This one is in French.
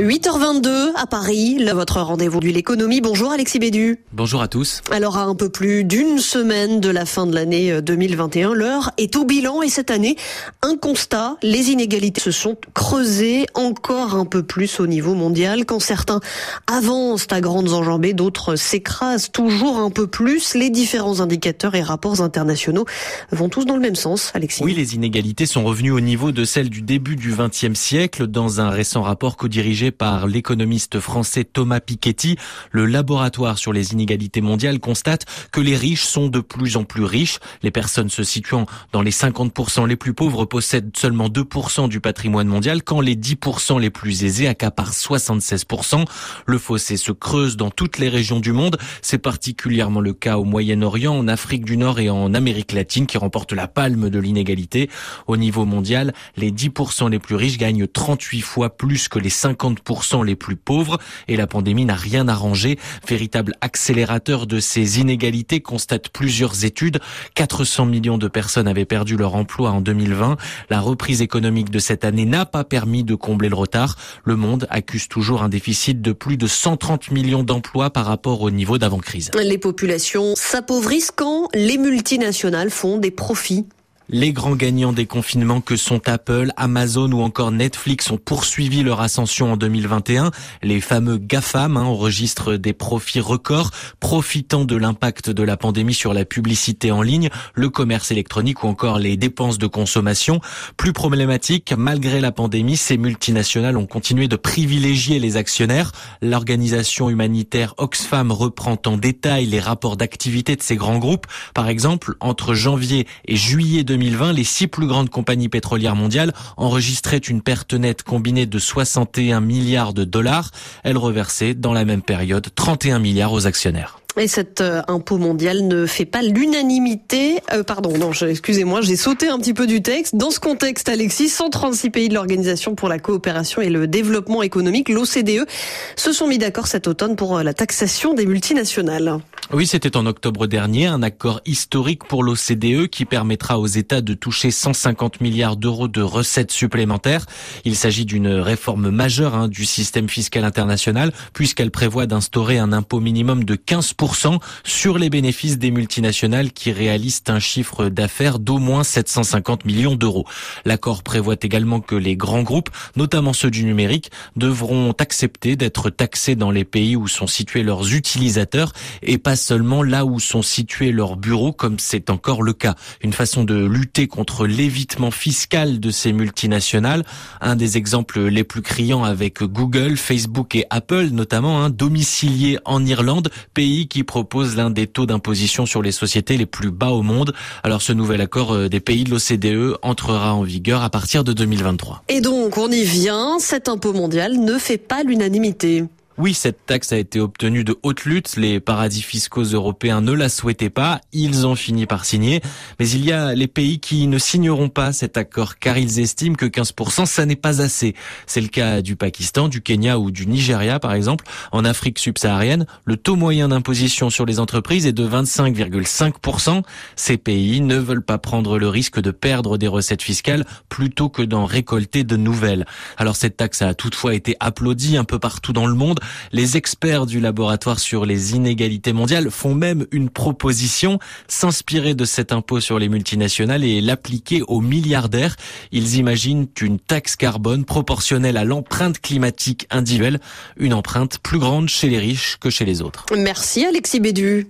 8h22 à Paris, là, votre rendez-vous de l'économie. Bonjour Alexis Bédu. Bonjour à tous. Alors à un peu plus d'une semaine de la fin de l'année 2021, euh, l'heure est au bilan et cette année, un constat, les inégalités se sont creusées encore un peu plus au niveau mondial. Quand certains avancent à grandes enjambées, d'autres s'écrasent toujours un peu plus. Les différents indicateurs et rapports internationaux vont tous dans le même sens, Alexis. Oui, les inégalités sont revenues au niveau de celles du début du XXe siècle dans un récent rapport co-dirigé par l'économiste français Thomas Piketty, le laboratoire sur les inégalités mondiales constate que les riches sont de plus en plus riches. Les personnes se situant dans les 50% les plus pauvres possèdent seulement 2% du patrimoine mondial, quand les 10% les plus aisés accaparent 76%. Le fossé se creuse dans toutes les régions du monde. C'est particulièrement le cas au Moyen-Orient, en Afrique du Nord et en Amérique latine qui remportent la palme de l'inégalité. Au niveau mondial, les 10% les plus riches gagnent 38 fois plus que les 50 les plus pauvres et la pandémie n'a rien arrangé. Véritable accélérateur de ces inégalités, constate plusieurs études. 400 millions de personnes avaient perdu leur emploi en 2020. La reprise économique de cette année n'a pas permis de combler le retard. Le monde accuse toujours un déficit de plus de 130 millions d'emplois par rapport au niveau d'avant-crise. Les populations s'appauvrissent quand les multinationales font des profits les grands gagnants des confinements que sont Apple, Amazon ou encore Netflix ont poursuivi leur ascension en 2021. Les fameux GAFAM hein, enregistrent des profits records, profitant de l'impact de la pandémie sur la publicité en ligne, le commerce électronique ou encore les dépenses de consommation. Plus problématique, malgré la pandémie, ces multinationales ont continué de privilégier les actionnaires. L'organisation humanitaire Oxfam reprend en détail les rapports d'activité de ces grands groupes. Par exemple, entre janvier et juillet 2020, 2020, les six plus grandes compagnies pétrolières mondiales enregistraient une perte nette combinée de 61 milliards de dollars. Elles reversaient dans la même période 31 milliards aux actionnaires. Et cet euh, impôt mondial ne fait pas l'unanimité. Euh, pardon, excusez-moi, j'ai sauté un petit peu du texte. Dans ce contexte, Alexis, 136 pays de l'Organisation pour la coopération et le développement économique, l'OCDE, se sont mis d'accord cet automne pour euh, la taxation des multinationales. Oui, c'était en octobre dernier, un accord historique pour l'OCDE qui permettra aux États de toucher 150 milliards d'euros de recettes supplémentaires. Il s'agit d'une réforme majeure hein, du système fiscal international puisqu'elle prévoit d'instaurer un impôt minimum de 15 sur les bénéfices des multinationales qui réalisent un chiffre d'affaires d'au moins 750 millions d'euros. L'accord prévoit également que les grands groupes, notamment ceux du numérique, devront accepter d'être taxés dans les pays où sont situés leurs utilisateurs et pas seulement là où sont situés leurs bureaux comme c'est encore le cas. Une façon de lutter contre l'évitement fiscal de ces multinationales. Un des exemples les plus criants avec Google, Facebook et Apple notamment, hein, domiciliés en Irlande, pays qui propose l'un des taux d'imposition sur les sociétés les plus bas au monde. Alors ce nouvel accord euh, des pays de l'OCDE entrera en vigueur à partir de 2023. Et donc on y vient, cet impôt mondial ne fait pas l'unanimité. Oui, cette taxe a été obtenue de haute lutte. Les paradis fiscaux européens ne la souhaitaient pas. Ils ont fini par signer. Mais il y a les pays qui ne signeront pas cet accord car ils estiment que 15%, ça n'est pas assez. C'est le cas du Pakistan, du Kenya ou du Nigeria, par exemple. En Afrique subsaharienne, le taux moyen d'imposition sur les entreprises est de 25,5%. Ces pays ne veulent pas prendre le risque de perdre des recettes fiscales plutôt que d'en récolter de nouvelles. Alors cette taxe a toutefois été applaudie un peu partout dans le monde. Les experts du laboratoire sur les inégalités mondiales font même une proposition, s'inspirer de cet impôt sur les multinationales et l'appliquer aux milliardaires. Ils imaginent une taxe carbone proportionnelle à l'empreinte climatique individuelle, une empreinte plus grande chez les riches que chez les autres. Merci Alexis Bédu.